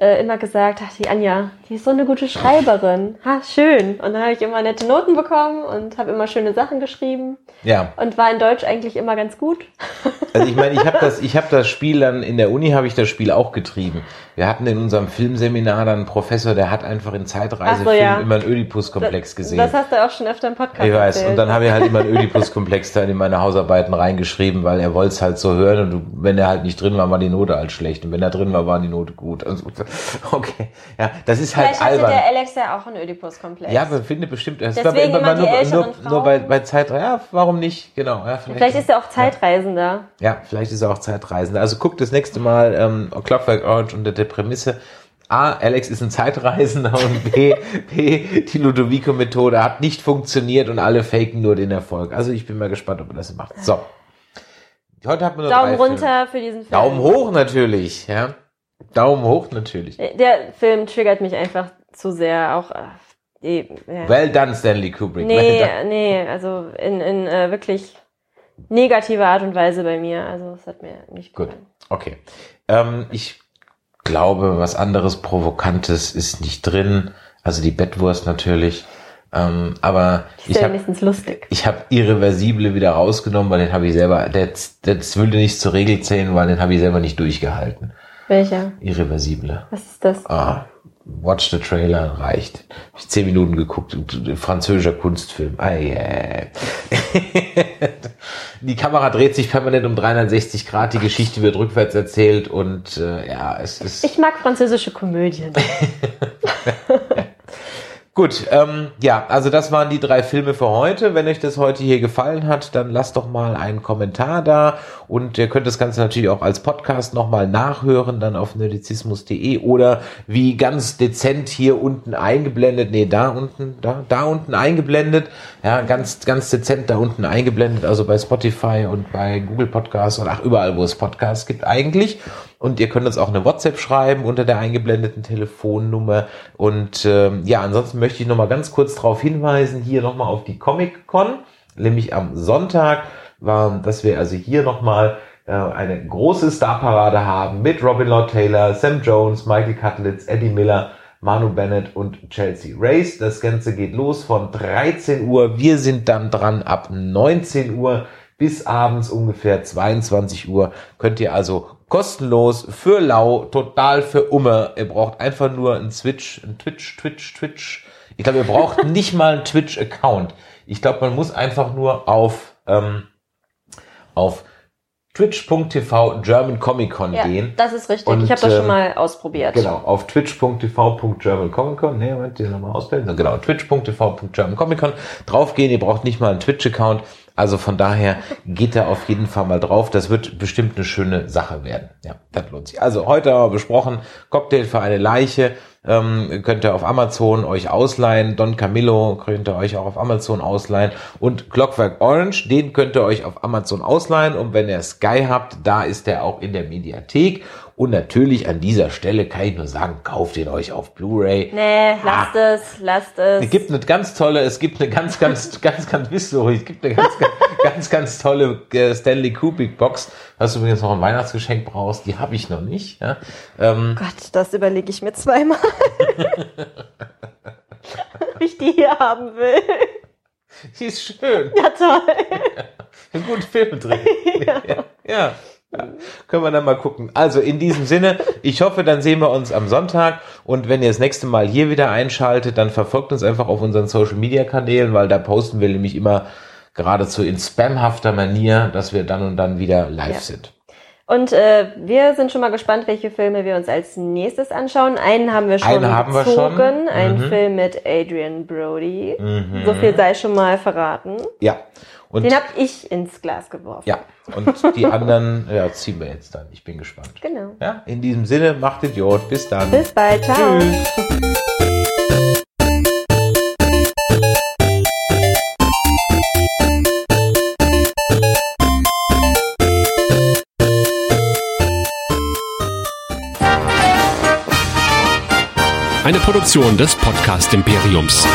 äh, immer gesagt, ach, die Anja, die ist so eine gute Schreiberin. Ha, schön. Und dann habe ich immer nette Noten bekommen und habe immer schöne Sachen geschrieben Ja. und war in Deutsch eigentlich immer ganz gut. [LAUGHS] Also ich meine, ich habe das, ich habe das Spiel dann in der Uni habe ich das Spiel auch getrieben. Wir hatten in unserem Filmseminar dann einen Professor, der hat einfach in Zeitreisefilmen so, ja. immer einen Oedipus-Komplex gesehen. Das hast du auch schon öfter im Podcast Ich weiß. erzählt. Und dann habe ich halt immer einen Oedipus-Komplex da in meine Hausarbeiten reingeschrieben, weil er wollte es halt so hören und wenn er halt nicht drin war, war die Note halt schlecht. Und wenn er drin war, war die Note gut. Also, okay. Ja, das ist halt Vielleicht hatte albern. der Alex ja auch einen Ödipus-Komplex. Ja, man findet bestimmt. Es Deswegen immer die nur, älteren nur, Frauen. nur bei, bei Zeitreisen. Ja, warum nicht? Genau. Ja, Vielleicht ist er auch Zeitreisender. Ja, vielleicht ist er auch Zeitreisender. Also guckt das nächste Mal ähm, Clockwork Orange unter der Prämisse. A, Alex ist ein Zeitreisender und B, B die Ludovico-Methode hat nicht funktioniert und alle faken nur den Erfolg. Also ich bin mal gespannt, ob er das macht. So. Heute hat man nur Daumen drei Filme. runter für diesen Film. Daumen hoch natürlich, ja. Daumen hoch natürlich. Der Film triggert mich einfach zu sehr. Auch äh, ja. Well done, Stanley Kubrick. Nee, Well nee, also in, in äh, wirklich negativer Art und Weise bei mir. Also es hat mir nicht Gut, gefallen. okay. Ähm, ich glaube, was anderes Provokantes ist nicht drin. Also die Bettwurst natürlich. Ähm, aber Ist ich ja habe wenigstens lustig. ich hab Irreversible wieder rausgenommen, weil den habe ich selber, das, das würde nicht zur Regel zählen, weil den habe ich selber nicht durchgehalten. Welcher? Irreversible. Was ist das? Ah, watch the trailer, reicht. Hab ich zehn Minuten geguckt, französischer Kunstfilm. Ei, ei. [LAUGHS] Die Kamera dreht sich permanent um 360 Grad, die Geschichte wird rückwärts erzählt und äh, ja, es ist... Ich mag französische Komödien. [LAUGHS] Gut, ähm, ja, also das waren die drei Filme für heute. Wenn euch das heute hier gefallen hat, dann lasst doch mal einen Kommentar da und ihr könnt das Ganze natürlich auch als Podcast nochmal nachhören, dann auf nerdizismus.de oder wie ganz dezent hier unten eingeblendet, nee, da unten, da, da unten eingeblendet, ja, ganz, ganz dezent da unten eingeblendet, also bei Spotify und bei Google Podcasts und ach, überall, wo es Podcasts gibt eigentlich. Und ihr könnt uns auch eine WhatsApp schreiben unter der eingeblendeten Telefonnummer. Und ähm, ja, ansonsten möchte ich nochmal ganz kurz darauf hinweisen, hier nochmal auf die Comic-Con, nämlich am Sonntag, war, dass wir also hier nochmal äh, eine große Starparade haben mit Robin Lord Taylor, Sam Jones, Michael Cutlitz, Eddie Miller, Manu Bennett und Chelsea Race. Das Ganze geht los von 13 Uhr. Wir sind dann dran ab 19 Uhr bis abends ungefähr 22 Uhr. Könnt ihr also kostenlos für lau, total für Umme. Ihr braucht einfach nur einen Switch, einen Twitch, Twitch, Twitch. Ich glaube, ihr braucht [LAUGHS] nicht mal einen Twitch-Account. Ich glaube, man muss einfach nur auf, ähm, auf twitch.tv German Comic Con Ja, gehen. das ist richtig. Und, ich habe das schon ähm, mal ausprobiert. Genau, auf twitch.tv.germancomiccon, nee, Moment, den nochmal ausblenden. Genau, twitch.tv.germancomiccon draufgehen, ihr braucht nicht mal einen Twitch-Account, also von daher geht da auf jeden Fall mal drauf, das wird bestimmt eine schöne Sache werden. Ja, das lohnt sich. Also heute haben wir besprochen, Cocktail für eine Leiche, ähm, könnt ihr auf Amazon euch ausleihen, Don Camillo könnt ihr euch auch auf Amazon ausleihen. Und Clockwork Orange, den könnt ihr euch auf Amazon ausleihen. Und wenn ihr Sky habt, da ist der auch in der Mediathek und natürlich an dieser Stelle kann ich nur sagen, kauft ihn euch auf Blu-ray. Nee, lasst es, lasst es. Es gibt eine ganz tolle, es gibt eine ganz, ganz, [LAUGHS] ganz, ganz, wisst ihr, es gibt eine ganz, ganz, ganz, ganz tolle äh, Stanley Kubrick Box, was du übrigens noch ein Weihnachtsgeschenk brauchst, die habe ich noch nicht. Ja. Ähm, Gott, das überlege ich mir zweimal. [LAUGHS] Ob ich die hier haben will. die ist schön, Ja, toll. [LAUGHS] eine gute Filme drin. ja. ja. Können wir dann mal gucken. Also in diesem Sinne, ich hoffe, dann sehen wir uns am Sonntag und wenn ihr das nächste Mal hier wieder einschaltet, dann verfolgt uns einfach auf unseren Social Media Kanälen, weil da posten wir nämlich immer geradezu in spamhafter Manier, dass wir dann und dann wieder live Ja. sind. Und äh, wir sind schon mal gespannt, welche Filme wir uns als nächstes anschauen. Einen haben wir schon Einen haben wir bezogen. schon. Ein Mhm. Film mit Adrian Brody. So viel sei schon mal verraten. Ja. Und Den habe ich ins Glas geworfen. ja, und die anderen [LAUGHS] ja, ziehen wir jetzt dann. Ich bin gespannt. Genau. Ja, in diesem Sinne, macht Idiot. Bis dann. Bis bald. Ciao. Tschüss. Eine Produktion des Podcast Imperiums.